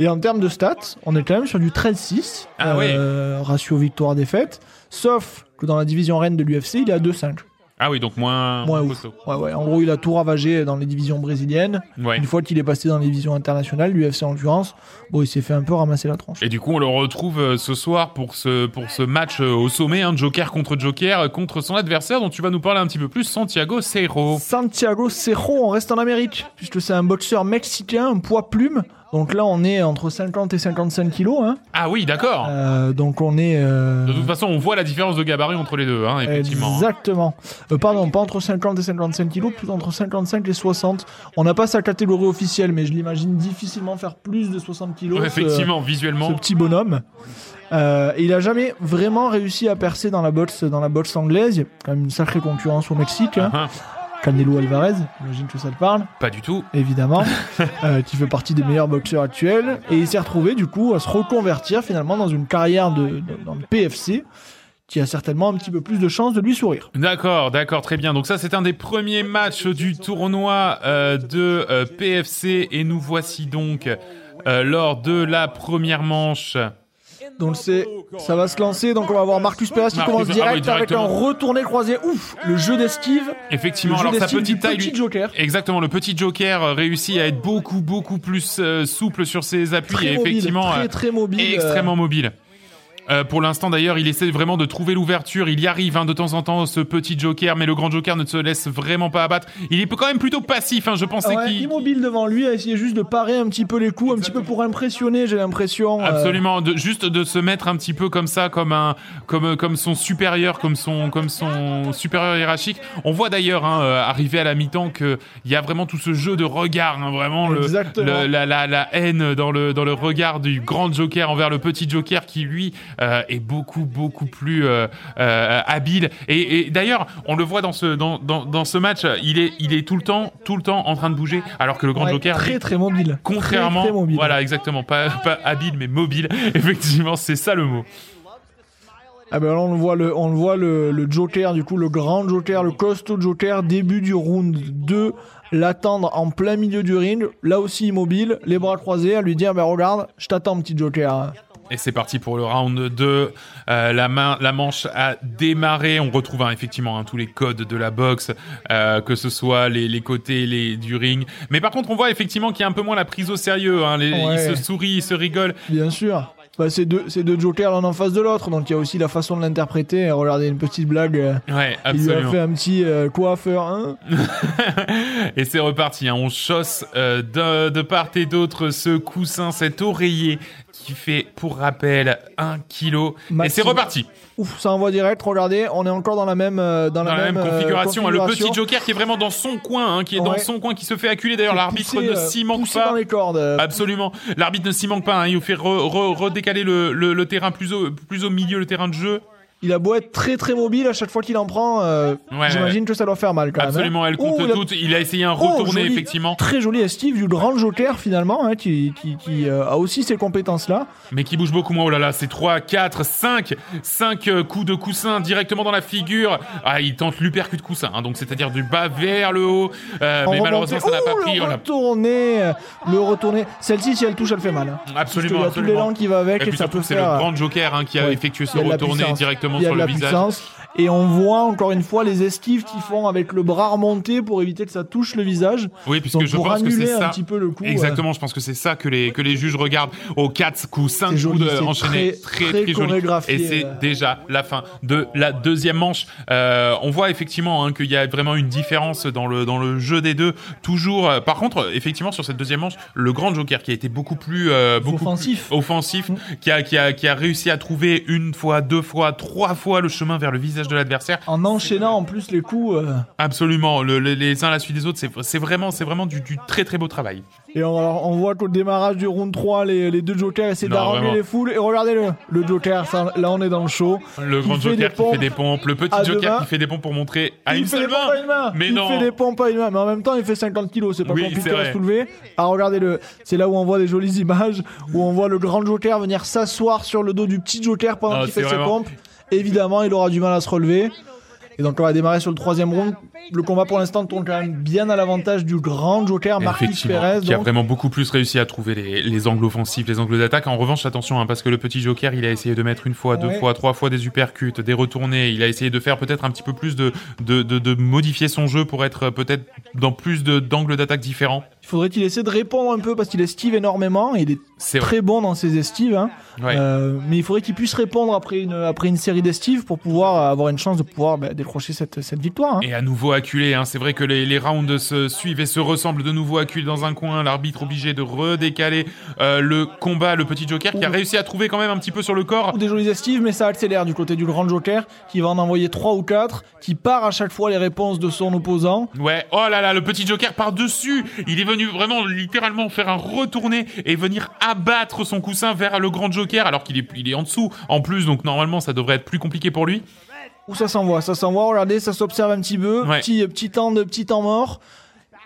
Et en termes de stats, on est quand même sur du 13-6. Ah euh, Ratio victoire-défaite. Sauf que dans la division reine de l'UFC, il est à 2-5. Ah oui, donc moins, Moins ouf. Ouais, ouais. En gros, il a tout ravagé dans les divisions brésiliennes. Ouais. Une fois qu'il est passé dans les divisions internationales, l'UFC en l'occurrence, bon, il s'est fait un peu ramasser la tronche. Et du coup, on le retrouve euh, ce soir pour ce, pour ce match euh, au sommet, hein, Joker contre Joker, contre son adversaire dont tu vas nous parler un petit peu plus, Santiago Cerro. Santiago Cerro, on reste en Amérique, puisque c'est un boxeur mexicain, un poids plume. Donc là, on est entre 50 et 55 kilos. Hein. Ah oui, d'accord. Euh, donc on est... euh, De toute façon, on voit la différence de gabarit entre les deux, hein, effectivement. Exactement. Euh, pardon, pas entre 50 et 55 kilos, plus entre 55 et 60. On n'a pas sa catégorie officielle, mais je l'imagine difficilement faire plus de 60 kilos. Ouais, ce- effectivement, ce visuellement. petit bonhomme. Et il a jamais vraiment réussi à percer dans la boxe, dans la boxe anglaise. Il y a quand même une sacrée concurrence au Mexique. hein. Hein, Canelo Alvarez, j'imagine que ça te parle, Pas du tout. évidemment, euh, qui fait partie des meilleurs boxeurs actuels. Et il s'est retrouvé du coup à se reconvertir finalement dans une carrière de, de- dans le PFC, qui a certainement un petit peu plus de chances de lui sourire. D'accord, d'accord, très bien. Donc ça, c'est un des premiers matchs du tournoi euh, de euh, PFC et nous voici donc euh, lors de la première manche. Donc c'est, ça va se lancer. Donc on va voir Marcus Perez qui Marcus- commence ah direct, oui, avec un retourné croisé. Ouf, le jeu d'esquive. Effectivement, Le jeu alors sa petite taille, petit Joker. Exactement, le petit Joker euh, réussit à être beaucoup, beaucoup plus euh, souple sur ses appuis Très et mobile, effectivement très euh, très mobile. et extrêmement mobile. Euh, pour l'instant d'ailleurs, il essaie vraiment de trouver l'ouverture. Il y arrive hein, de temps en temps, ce petit Joker, mais le grand Joker ne se laisse vraiment pas abattre. Il est quand même plutôt passif. Hein, je pensais ouais, qu'il immobile devant lui, à essayer juste de parer un petit peu les coups, un petit peu pour impressionner, j'ai l'impression. euh, Absolument, de, juste de se mettre un petit peu comme ça, comme un, comme comme son supérieur, comme son, comme son supérieur hiérarchique. On voit d'ailleurs hein, euh, arriver à la mi-temps que il y a vraiment tout ce jeu de regard, hein, vraiment le- la, la, la haine dans le dans le regard du grand Joker envers le petit Joker qui lui euh, est beaucoup beaucoup plus euh, euh, habile. Et, et d'ailleurs, on le voit dans ce dans, dans, dans ce match, il est il est tout le temps tout le temps en train de bouger, alors que le grand ouais, Joker très très mobile. Contrairement, Très, très mobile. voilà, exactement, pas, pas habile mais mobile. Effectivement, c'est ça le mot. Ah ben là, on le voit, le, on le, voit le, le Joker, du coup, le grand Joker, le costaud Joker, début du round 2, l'attendre en plein milieu du ring, là aussi immobile, les bras croisés, à lui dire, ben regarde, je t'attends, petit Joker. Et c'est parti pour le round 2. Euh, la, main, la manche a démarré. On retrouve hein, effectivement hein, tous les codes de la boxe, euh, que ce soit les, les côtés les, du ring. Mais par contre, on voit effectivement qu'il y a un peu moins la prise au sérieux. Hein. Les, Ouais. Ils se sourient, ils se rigolent. Bien sûr. Bah, c'est deux, c'est deux Jokers l'un en face de l'autre, donc il y a aussi la façon de l'interpréter. Regardez une petite blague. Ouais, Il lui a absolument. fait un petit euh, coiffeur, hein et c'est reparti. Hein. On chausse euh, de, de part et d'autre ce coussin, cet oreiller qui fait, pour rappel, un kilo. Et c'est reparti. Ouf, ça envoie direct. Regardez, on est encore dans la même euh, dans, Dans la même, euh, configuration, hein. le petit Joker qui est vraiment dans son coin, hein, qui est dans son coin, qui se fait acculer. D'ailleurs, l'arbitre ne euh, s'y manque pas. dans les cordes. Absolument. L'arbitre ne s'y manque pas. Hein. Il fait re- re- redécaler le, le, le terrain plus au, plus au milieu, le terrain de jeu. Il a beau être très très mobile à chaque fois qu'il en prend, euh, Ouais, j'imagine que ça doit faire mal quand Absolument, même. elle hein. compte Oh, il a- toutes. Il a essayé un Oh, retourné, joli. effectivement. Très joli esquive du grand Joker finalement, hein, qui, qui, qui, euh, a aussi ces compétences-là. Mais qui bouge beaucoup moins. Oh là là, c'est 3, 4, 5, 5 coups de coussin directement dans la figure. Ah, il tente l'uppercut coussin, hein, donc c'est-à-dire du bas vers le haut. Euh, mais malheureusement, ça n'a pas pris. Le retourné, le retourné. Celle-ci, si elle touche, elle fait mal. hein. Absolument, qu'il y a tout absolument. l'élan qui va avec Et et, puis ça surtout, peut c'est faire. le grand Joker qui a Ouais. effectué ce Il de retourné directement Il y a sur le la visage. puissance. Et on voit encore une fois les esquives qu'ils font avec le bras remonté pour éviter que ça touche le visage. Oui, puisque Donc je pense que c'est un ça. petit peu le coup. euh, Exactement, je pense que c'est ça que les que les juges regardent aux 4 coups, 5 C'est coups de, enchaînés, très- très très très, joli. Et c'est euh. déjà la fin de la deuxième manche. Euh, on voit effectivement hein, qu'il y a vraiment une différence dans le dans le jeu des deux. Toujours, par contre, effectivement sur cette deuxième manche, le grand Joker qui a été beaucoup plus beaucoup Offensif. plus offensif, qui a qui a qui a réussi à trouver une fois, deux fois, trois fois le chemin vers le visage de l'adversaire. En enchaînant en plus les coups. euh, Absolument, le- le- les uns à la suite des autres, c'est vraiment c'est vraiment du, du très très beau travail. Et on, alors, on voit qu'au démarrage du round 3, les, les deux jokers essaient d'arranger les foules. Et regardez le, le joker, ça, là on est dans le show. Le grand Joker qui fait des pompes, le petit Joker qui fait des pompes pour montrer à il une seule main. à une main. Mais il non. fait des pompes à une main. Mais en même temps, il fait 50 kilos. C'est pas Oui, compliqué à soulever. Alors regardez le, c'est là où on voit des jolies images où on voit le grand joker venir s'asseoir sur le dos du petit joker pendant Ah, qu'il fait ses pompes. Évidemment, il aura du mal à se relever. Et donc on va démarrer sur le troisième round. Le combat pour l'instant tourne quand même bien à l'avantage du grand joker Marquis Perez. qui a vraiment beaucoup plus réussi à trouver les, les angles offensifs, les angles d'attaque. En revanche, attention, hein, parce que le petit Joker, il a essayé de mettre une fois, deux fois, trois fois des uppercuts, des retournés. Il a essayé de faire peut-être un petit peu plus de, de, de, de modifier son jeu pour être peut-être dans plus d'angles d'attaque différents. Il faudrait qu'il essaie de répondre un peu parce qu'il esquive énormément. Il est vrai. très bon dans ses estives. hein. Ouais. Euh, mais il faudrait qu'il puisse répondre après une, après une série d'estives pour pouvoir avoir une chance de pouvoir bah, décrocher cette, cette victoire. hein. Et à nouveau acculé, hein. c'est vrai que les, les rounds se suivent et se ressemblent de nouveau acculés dans un coin, l'arbitre obligé de redécaler euh, le combat, le petit Joker qui a réussi à trouver quand même un petit peu sur le corps. Des jolies estives, mais ça accélère du côté du grand joker qui va en envoyer trois ou quatre, qui part à chaque fois les réponses de son opposant. Ouais, oh là là, le petit Joker par-dessus, il est venu vraiment littéralement faire un retourné et venir abattre son coussin vers le grand Joker alors qu'il est, il est en dessous en plus, donc normalement ça devrait être plus compliqué pour lui. Où ça s'envoie Ça s'envoie, regardez, ça s'observe un petit peu. Ouais. Petit, petit temps de petit temps mort.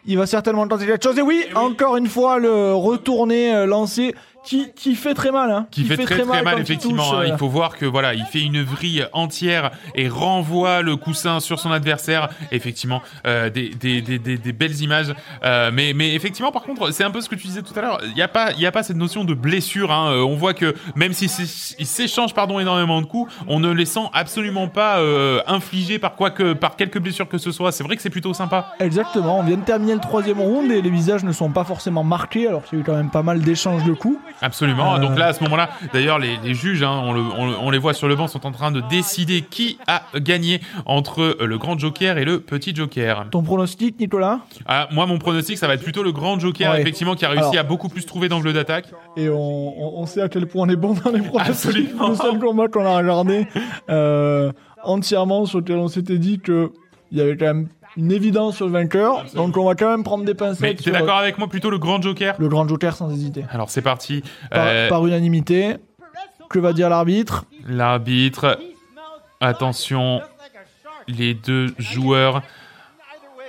Il va certainement tenter quelque chose. Et oui, encore une fois, le retourné euh, lancé qui, qui fait très mal. Hein. qui fait, très très, mal, effectivement. touche, hein. euh, Il faut voir que voilà, il fait une vrille entière et renvoie le coussin sur son adversaire. Effectivement, euh, des, des, des, des, belles images. Euh, mais mais effectivement, par contre, c'est un peu ce que tu disais tout à l'heure. Il y a pas il y a pas cette notion de blessure. Hein. Euh, On voit que même si c'est- il s'échange pardon énormément de coups, on ne les sent absolument pas euh, infligés par quoi que par quelques blessures que ce soit. C'est vrai que c'est plutôt sympa. Exactement, on vient de terminer le troisième round et les visages ne sont pas forcément marqués alors qu'il y a eu quand même pas mal d'échanges de coups. Absolument. Euh. Donc là, à ce moment-là, d'ailleurs, les, les juges, hein, on, le- on- on les voit sur le banc, sont en train de décider qui a gagné entre euh, le grand Joker et le petit Joker. Ton pronostic, Nicolas? Ah, moi, mon pronostic, ça va être plutôt le grand Joker, Ouais. effectivement, qui a réussi Alors. à beaucoup plus trouver d'angles d'attaque. Et on, on- on sait à quel point on est bon dans les pronostics. Absolument. Le seul combat qu'on a regardé euh, entièrement sur lequel on s'était dit que il y avait quand même une évidence sur le vainqueur. Donc on va quand même prendre des Mais pincettes t'es sur d'accord avec moi, plutôt le grand Joker le grand joker sans hésiter. Alors, c'est parti. Par, Euh, par unanimité. Que va dire l'arbitre? L'arbitre. Attention, les deux joueurs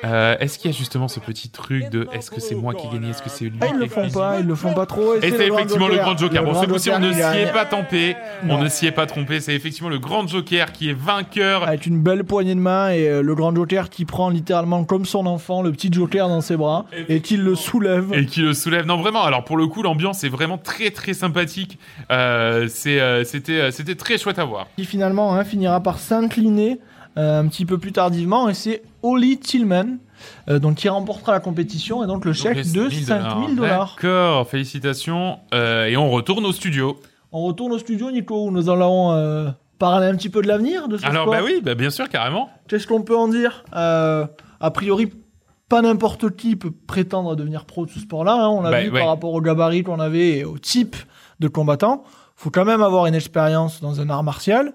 Euh, est-ce qu'il y a justement ce petit truc de est-ce que c'est moi qui ai gagné, est-ce que c'est lui Ah, ils le font pas, ils le font pas trop. Et c'est effectivement le grand joker. Le Bon, ce coup-ci, on ne s'y est gagne. pas trompé. On ne s'y est pas trompé. C'est effectivement le grand joker qui est vainqueur. Avec une belle poignée de main et euh, le grand joker qui prend littéralement comme son enfant le petit joker dans ses bras et qui le soulève. Et qui le soulève. Non, vraiment. Alors, pour le coup, l'ambiance est vraiment très, très sympathique. Euh, c'est, euh, c'était, c'était très chouette à voir. Qui finalement hein, finira par s'incliner un petit peu plus tardivement et c'est Oli Tillman euh, donc qui remportera la compétition et donc le chèque Donc, de 5000 5000 dollars. D'accord. Félicitations. Euh, et on retourne au studio. On retourne au studio Nico où nous allons euh, parler un petit peu de l'avenir de ce Alors, sport. bah oui, bah bien sûr, carrément. Qu'est-ce qu'on peut en dire Euh, A priori, pas n'importe qui peut prétendre à devenir pro de ce sport-là. hein. On l'a Bah, vu ouais. par rapport au gabarit qu'on avait et au type de combattant. faut quand même avoir une expérience dans un art martial.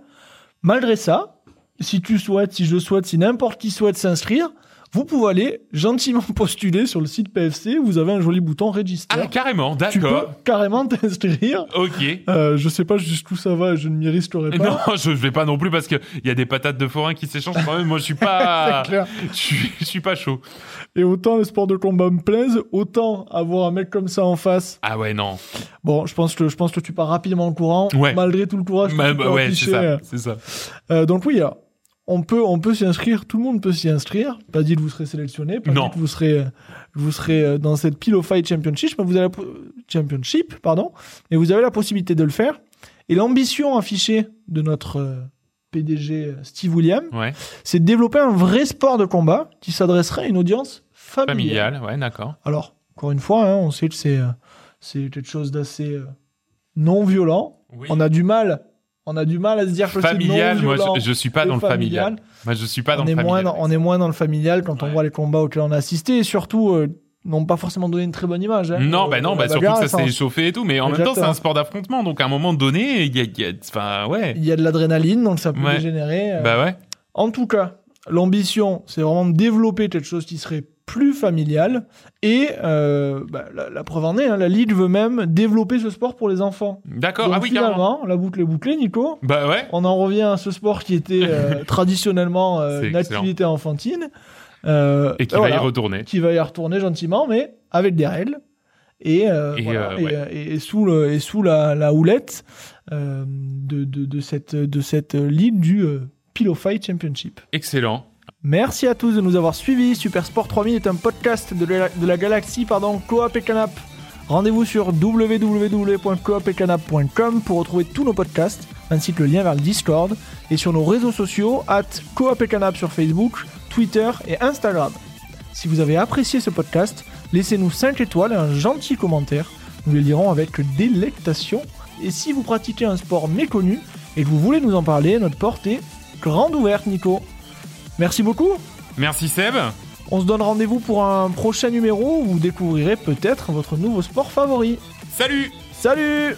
Malgré ça, si tu souhaites, si je souhaite, si n'importe qui souhaite s'inscrire, vous pouvez aller gentiment postuler sur le site PFC. Vous avez un joli bouton register. Ah, carrément. tu peux D'accord. carrément t'inscrire. Ok. Euh, je sais pas jusqu'où ça va, je ne m'y risquerai pas. Non, je vais pas non plus parce que il y a des patates de forain qui s'échangent quand même. Moi, je suis pas, clair. je suis, je suis pas chaud. Et autant le sport de combat me plaise, autant avoir un mec comme ça en face Ah ouais, non. Bon, je pense que je pense que tu pars rapidement au courant, Ouais. malgré tout le courage que Bah, tu peux bah, ouais, c'est Euh, ça, c'est ça. euh, donc oui, alors, on peut on peut s'y inscrire, tout le monde peut s'y inscrire. Pas dit que vous serez sélectionné, pas Non. dit que vous serez vous serez euh, dans cette Pillow Fight Championship, mais vous avez la Championship, pardon, et vous avez la possibilité de le faire. Et l'ambition affichée de notre euh, PDG euh, Steve William, Ouais. c'est de développer un vrai sport de combat qui s'adresserait à une audience familiale. Familial, ouais, d'accord. Alors, encore une fois, hein, on sait que c'est c'est quelque chose d'assez non violent. Oui. On a du mal, on a du mal à se dire Familial, moi, je, je suis pas dans le familial. Moi, je suis pas dans On le est moins, familial. dans, on est moins dans le familial quand on voit les combats auxquels on a assisté et surtout euh, n'ont pas forcément donné une très bonne image. hein. Non, Euh, bah non, la bah surtout que ça enfin, s'est échauffé et tout, mais en même temps, c'est un sport d'affrontement, donc à un moment donné, il y a, il y a- enfin, ouais. Il y a de l'adrénaline, donc ça peut Ouais. dégénérer. euh. Bah ouais. En tout cas, l'ambition, c'est vraiment de développer quelque chose qui serait plus familial. Et euh, bah, la, la preuve en est, hein, la Ligue veut même développer ce sport pour les enfants. D'accord. Ah oui, carrément. finalement, la boucle est bouclée, Nico. Bah ouais. On en revient à ce sport qui était euh, traditionnellement euh, une excellent. activité enfantine. Et qui ben va y retourner. qui va y retourner gentiment, mais avec des règles. Et, Et, voilà, et, ouais. et- et sous, le, et sous la, la houlette de, de, de cette, de cette ligue du Pillow Fight Championship. Excellent. Merci à tous de nous avoir suivis. Super Sport 3000 est un podcast de la, galaxie pardon, Coop et Canap. Rendez-vous sur www.coopetcanap.com pour retrouver tous nos podcasts, ainsi que le lien vers le Discord, et sur nos réseaux sociaux, at Coop et Canap sur Facebook, Twitter et Instagram. Si vous avez apprécié ce podcast, laissez-nous 5 étoiles et un gentil commentaire. Nous les lirons avec délectation. Et si vous pratiquez un sport méconnu et que vous voulez nous en parler, notre porte est grande ouverte, Nico. Merci beaucoup. Merci Seb. On se donne rendez-vous pour un prochain numéro où vous découvrirez peut-être votre nouveau sport favori. Salut Salut